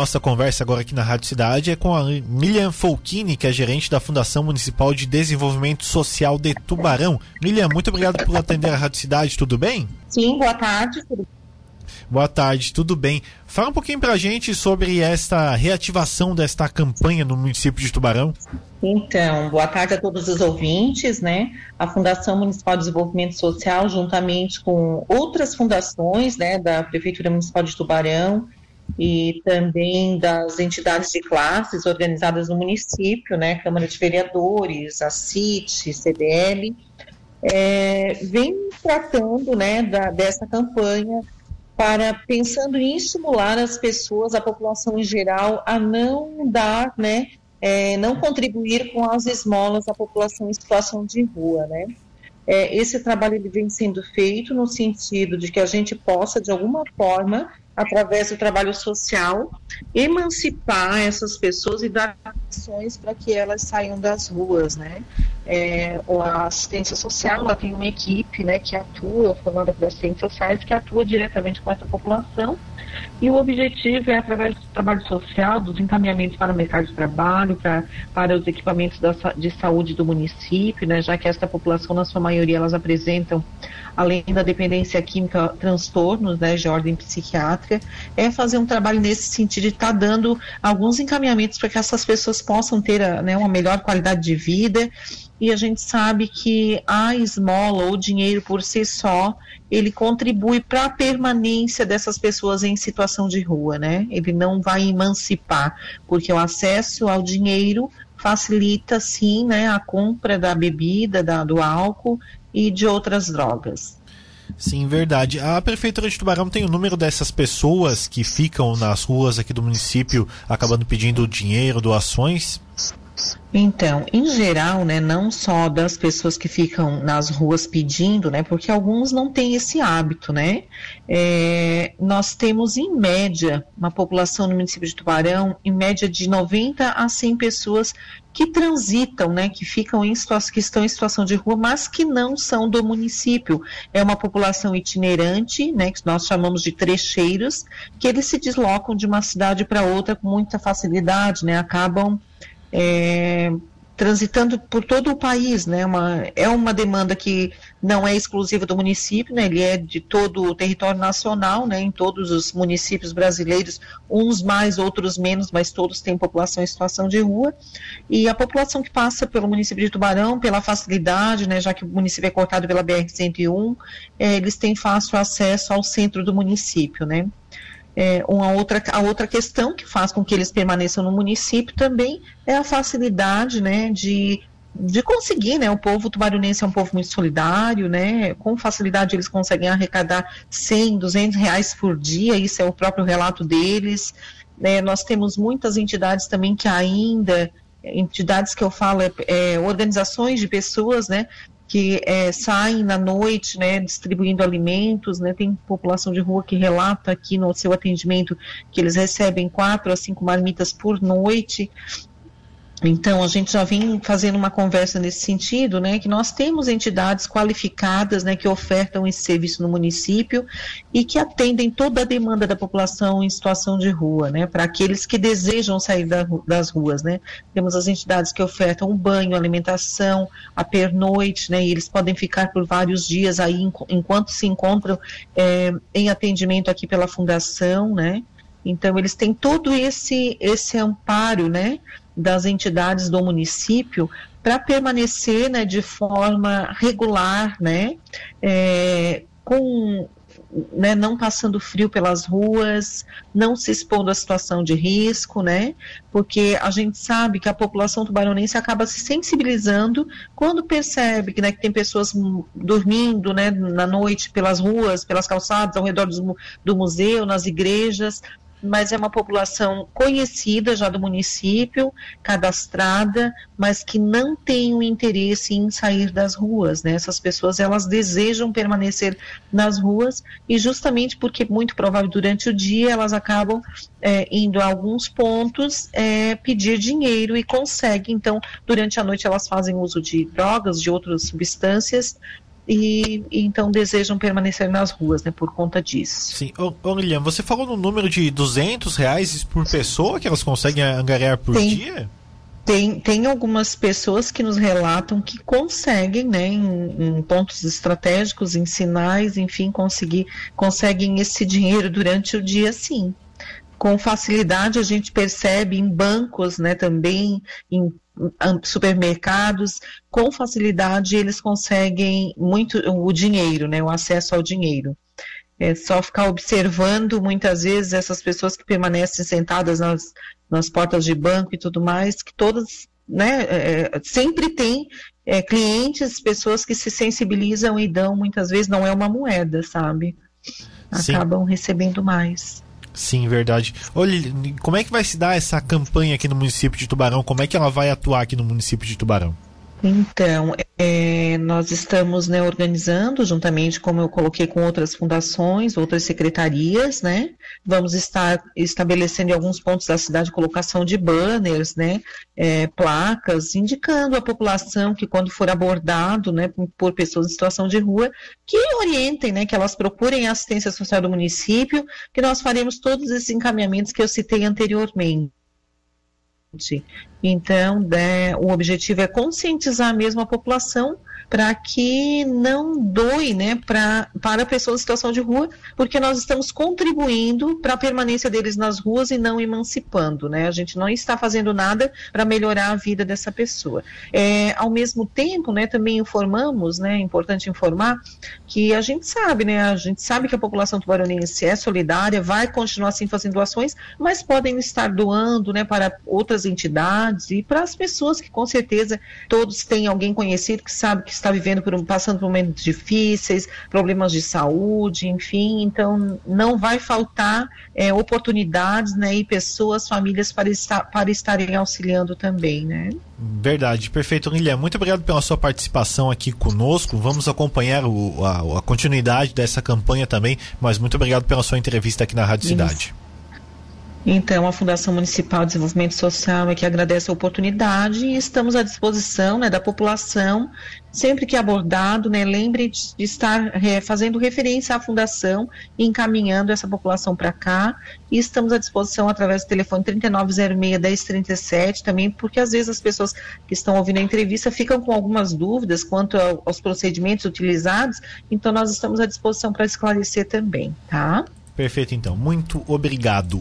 Nossa conversa agora aqui na Rádio Cidade é com a Milian Folchini, que é gerente da Fundação Municipal de Desenvolvimento Social de Tubarão. Milian, muito obrigado por atender a Rádio Cidade, tudo bem? Sim, boa tarde. Boa tarde, tudo bem? Fala um pouquinho pra gente sobre esta reativação desta campanha no município de Tubarão. Então, boa tarde a todos os ouvintes, né? A Fundação Municipal de Desenvolvimento Social, juntamente com outras fundações, né, da Prefeitura Municipal de Tubarão, e também das entidades de classes organizadas no município, né, Câmara de Vereadores, a CIT, CDL, é, vem tratando, né, da, dessa campanha para pensando em estimular as pessoas, a população em geral, a não dar, né, é, não contribuir com as esmolas à população em situação de rua, né. É, esse trabalho ele vem sendo feito no sentido de que a gente possa, de alguma forma, através do trabalho social, emancipar essas pessoas e dar ações para que elas saiam das ruas, né? É, a assistência social, ela tem uma equipe, né, que atua, falando das assistências sociais, que atua diretamente com essa população, e o objetivo é, através do trabalho social, dos encaminhamentos para o mercado de trabalho, para, para os equipamentos da, de saúde do município, né, já que esta população, na sua maioria, elas apresentam, além da dependência química, transtornos né, de ordem psiquiátrica, é fazer um trabalho nesse sentido de estar tá dando alguns encaminhamentos para que essas pessoas possam ter né, uma melhor qualidade de vida e a gente sabe que a esmola ou dinheiro por si só, ele contribui para a permanência dessas pessoas em situação de rua, né? Ele não vai emancipar, porque o acesso ao dinheiro facilita sim, né, a compra da bebida, da, do álcool e de outras drogas. Sim, verdade. A Prefeitura de Tubarão tem o número dessas pessoas que ficam nas ruas aqui do município acabando pedindo dinheiro, doações? Então, em geral, né, não só das pessoas que ficam nas ruas pedindo, né, porque alguns não têm esse hábito, né, é, nós temos em média, uma população no município de Tubarão, em média de 90 a 100 pessoas que transitam, né, que ficam em situação, que estão em situação de rua, mas que não são do município. É uma população itinerante, né, que nós chamamos de trecheiros, que eles se deslocam de uma cidade para outra com muita facilidade, né, acabam é, transitando por todo o país, né? Uma, é uma demanda que não é exclusiva do município, né? Ele é de todo o território nacional, né? Em todos os municípios brasileiros, uns mais, outros menos, mas todos têm população em situação de rua. E a população que passa pelo município de Tubarão, pela facilidade, né? Já que o município é cortado pela BR-101, é, eles têm fácil acesso ao centro do município, né? É, uma outra, a outra questão que faz com que eles permaneçam no município também é a facilidade né, de, de conseguir, né? O povo tubarunense é um povo muito solidário, né? Com facilidade eles conseguem arrecadar 100, 200 reais por dia, isso é o próprio relato deles. Né? Nós temos muitas entidades também que ainda entidades que eu falo, é, é, organizações de pessoas, né, que é, saem na noite, né, distribuindo alimentos, né, tem população de rua que relata aqui no seu atendimento que eles recebem quatro a cinco marmitas por noite, então, a gente já vem fazendo uma conversa nesse sentido, né, que nós temos entidades qualificadas, né, que ofertam esse serviço no município e que atendem toda a demanda da população em situação de rua, né, para aqueles que desejam sair da, das ruas, né. Temos as entidades que ofertam banho, alimentação, a pernoite, né, e eles podem ficar por vários dias aí enquanto se encontram é, em atendimento aqui pela fundação, né. Então, eles têm todo esse, esse amparo, né, das entidades do município para permanecer né, de forma regular, né, é, com né, não passando frio pelas ruas, não se expondo à situação de risco, né? Porque a gente sabe que a população tubaronense acaba se sensibilizando quando percebe que, né, que tem pessoas dormindo, né, na noite pelas ruas, pelas calçadas, ao redor do, do museu, nas igrejas, mas é uma população conhecida já do município, cadastrada, mas que não tem o interesse em sair das ruas, né? Essas pessoas, elas desejam permanecer nas ruas e justamente porque muito provável durante o dia elas acabam é, indo a alguns pontos é, pedir dinheiro e conseguem, então, durante a noite elas fazem uso de drogas, de outras substâncias e, e, então desejam permanecer nas ruas, né, por conta disso. Sim, Lilian, você falou no número de 200 reais por pessoa que elas conseguem angariar por tem, dia? Tem, tem algumas pessoas que nos relatam que conseguem, né, em, em, pontos estratégicos, em sinais, enfim, conseguir, conseguem esse dinheiro durante o dia, sim. Com facilidade a gente percebe em bancos, né, também em supermercados, com facilidade eles conseguem muito o dinheiro, né, o acesso ao dinheiro. É só ficar observando muitas vezes essas pessoas que permanecem sentadas nas, nas portas de banco e tudo mais, que todas, né, é, sempre tem é, clientes, pessoas que se sensibilizam e dão, muitas vezes não é uma moeda, sabe? Acabam Sim. recebendo mais. Sim, verdade. Olha, como é que vai se dar essa campanha aqui no município de Tubarão? Como é que ela vai atuar aqui no município de Tubarão? Então, é, nós estamos né, organizando, juntamente, como eu coloquei, com outras fundações, outras secretarias, né? Vamos estar estabelecendo em alguns pontos da cidade colocação de banners, né? É, placas, indicando à população que quando for abordado né, por pessoas em situação de rua, que orientem, né? Que elas procurem a assistência social do município, que nós faremos todos esses encaminhamentos que eu citei anteriormente. Então, né, o objetivo é conscientizar mesmo a população para que não doe né, pra, para pessoas em situação de rua, porque nós estamos contribuindo para a permanência deles nas ruas e não emancipando. Né? A gente não está fazendo nada para melhorar a vida dessa pessoa. É, ao mesmo tempo, né, também informamos, né, é importante informar, que a gente sabe, né, a gente sabe que a população tubaronense é solidária, vai continuar assim fazendo doações, mas podem estar doando né, para outras entidades e para as pessoas que com certeza todos têm alguém conhecido que sabe que está vivendo por um, passando por momentos difíceis, problemas de saúde, enfim, então não vai faltar é, oportunidades, né, e pessoas, famílias para estar para estarem auxiliando também, né? Verdade, perfeito, Guilherme. Muito obrigado pela sua participação aqui conosco. Vamos acompanhar o, a, a, continuidade dessa campanha também, mas muito obrigado pela sua entrevista aqui na Rádio Isso. Cidade. Então, a Fundação Municipal de Desenvolvimento Social é que agradece a oportunidade e estamos à disposição né, da população, sempre que abordado, né, lembre de estar é, fazendo referência à Fundação e encaminhando essa população para cá. E estamos à disposição através do telefone 3906-1037 também, porque às vezes as pessoas que estão ouvindo a entrevista ficam com algumas dúvidas quanto aos procedimentos utilizados, então nós estamos à disposição para esclarecer também, tá? Perfeito, então. Muito obrigado.